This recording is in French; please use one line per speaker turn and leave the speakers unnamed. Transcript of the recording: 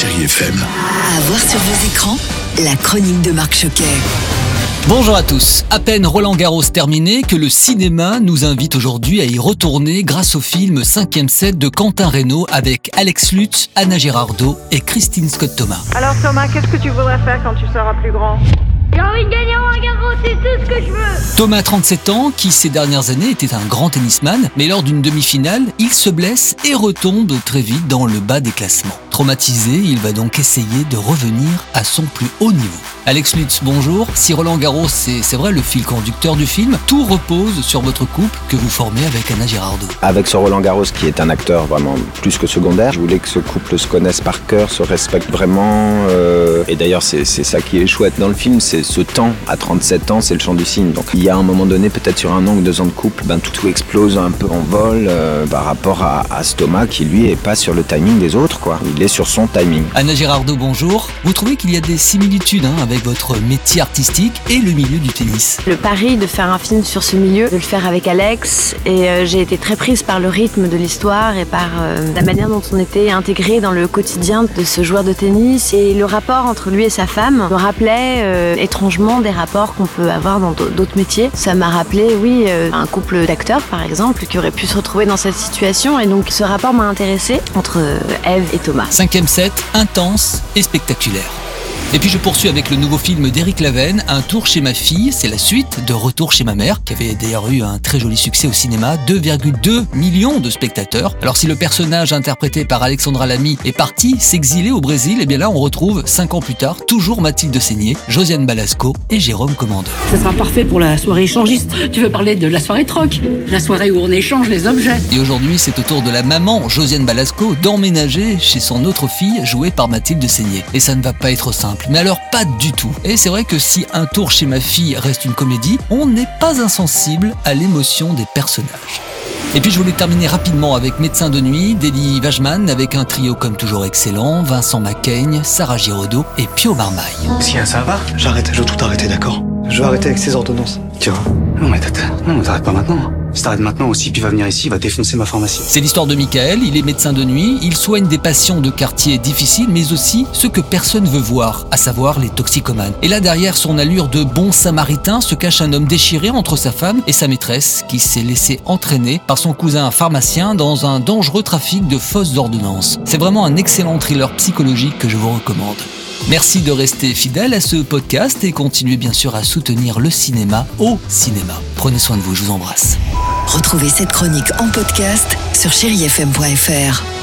Chérie FM.
À voir sur vos écrans, la chronique de Marc Choquet.
Bonjour à tous. À peine Roland Garros terminé que le cinéma nous invite aujourd'hui à y retourner grâce au film 5e set de Quentin Reynaud avec Alex Lutz, Anna Girardot et Christine Scott Thomas.
Alors Thomas, qu'est-ce que tu voudrais faire quand tu seras plus grand?
J'ai envie de gagner Roland Garros, c'est tout ce que je veux
Thomas, 37 ans, qui ces dernières années était un grand tennisman, mais lors d'une demi-finale, il se blesse et retombe très vite dans le bas des classements. Traumatisé, il va donc essayer de revenir à son plus haut niveau. Alex Lutz, bonjour. Si Roland Garros, c'est c'est vrai le fil conducteur du film, tout repose sur votre couple que vous formez avec Anna Girardot.
Avec ce Roland Garros qui est un acteur vraiment plus que secondaire, je voulais que ce couple se connaisse par cœur, se respecte vraiment. euh, et d'ailleurs, c'est c'est ça qui est chouette dans le film, c'est ce temps. À 37 ans, c'est le champ du signe. Donc il y a un moment donné, peut-être sur un an ou deux ans de couple, ben, tout, tout explose un peu en vol euh, par rapport à, à ce Thomas qui lui est pas sur le timing des autres. quoi. Il est sur son timing.
Anna Girardot, bonjour. Vous trouvez qu'il y a des similitudes hein, avec votre métier artistique et le milieu du tennis?
Le pari de faire un film sur ce milieu, de le faire avec Alex, et euh, j'ai été très prise par le rythme de l'histoire et par euh, la manière dont on était intégré dans le quotidien de ce joueur de tennis. Et le rapport entre lui et sa femme me rappelait euh, étrangement des rapports qu'on peut avoir dans d'au- d'autres métiers. Ça m'a rappelé, oui, euh, un couple d'acteurs par exemple qui aurait pu se retrouver dans cette situation. Et donc ce rapport m'a intéressée entre euh, Eve et Thomas.
Cinquième set, intense et spectaculaire. Et puis je poursuis avec le nouveau film d'Éric Laven, Un tour chez ma fille. C'est la suite de Retour chez ma mère, qui avait d'ailleurs eu un très joli succès au cinéma, 2,2 millions de spectateurs. Alors si le personnage interprété par Alexandra Lamy est parti s'exiler au Brésil, et bien là on retrouve 5 ans plus tard toujours Mathilde Seigné, Josiane Balasco et Jérôme Commandeur.
Ça sera parfait pour la soirée échangiste. Tu veux parler de la soirée troc La soirée où on échange les objets
Et aujourd'hui, c'est au tour de la maman, Josiane Balasco, d'emménager chez son autre fille, jouée par Mathilde Seigné. Et ça ne va pas être simple. Mais alors, pas du tout. Et c'est vrai que si Un tour chez ma fille reste une comédie, on n'est pas insensible à l'émotion des personnages. Et puis je voulais terminer rapidement avec Médecin de nuit, d'Elie Wajman, avec un trio comme toujours excellent, Vincent Macaigne, Sarah Giraudot et Pio Marmaille.
Tiens, ça va
J'arrête, je veux tout arrêter, d'accord Je veux arrêter avec ces ordonnances.
Tu vois Non, mais non, mais t'arrêtes pas maintenant. Si t'arrêtes maintenant aussi, puis va venir ici, il va défoncer ma pharmacie.
C'est l'histoire de Michael, il est médecin de nuit, il soigne des patients de quartiers difficiles, mais aussi ceux que personne veut voir, à savoir les toxicomanes. Et là, derrière son allure de bon samaritain, se cache un homme déchiré entre sa femme et sa maîtresse, qui s'est laissé entraîner par son cousin pharmacien dans un dangereux trafic de fausses ordonnances. C'est vraiment un excellent thriller psychologique que je vous recommande. Merci de rester fidèle à ce podcast et continuez bien sûr à soutenir le cinéma au cinéma. Prenez soin de vous, je vous embrasse.
Retrouvez cette chronique en podcast sur chérifm.fr.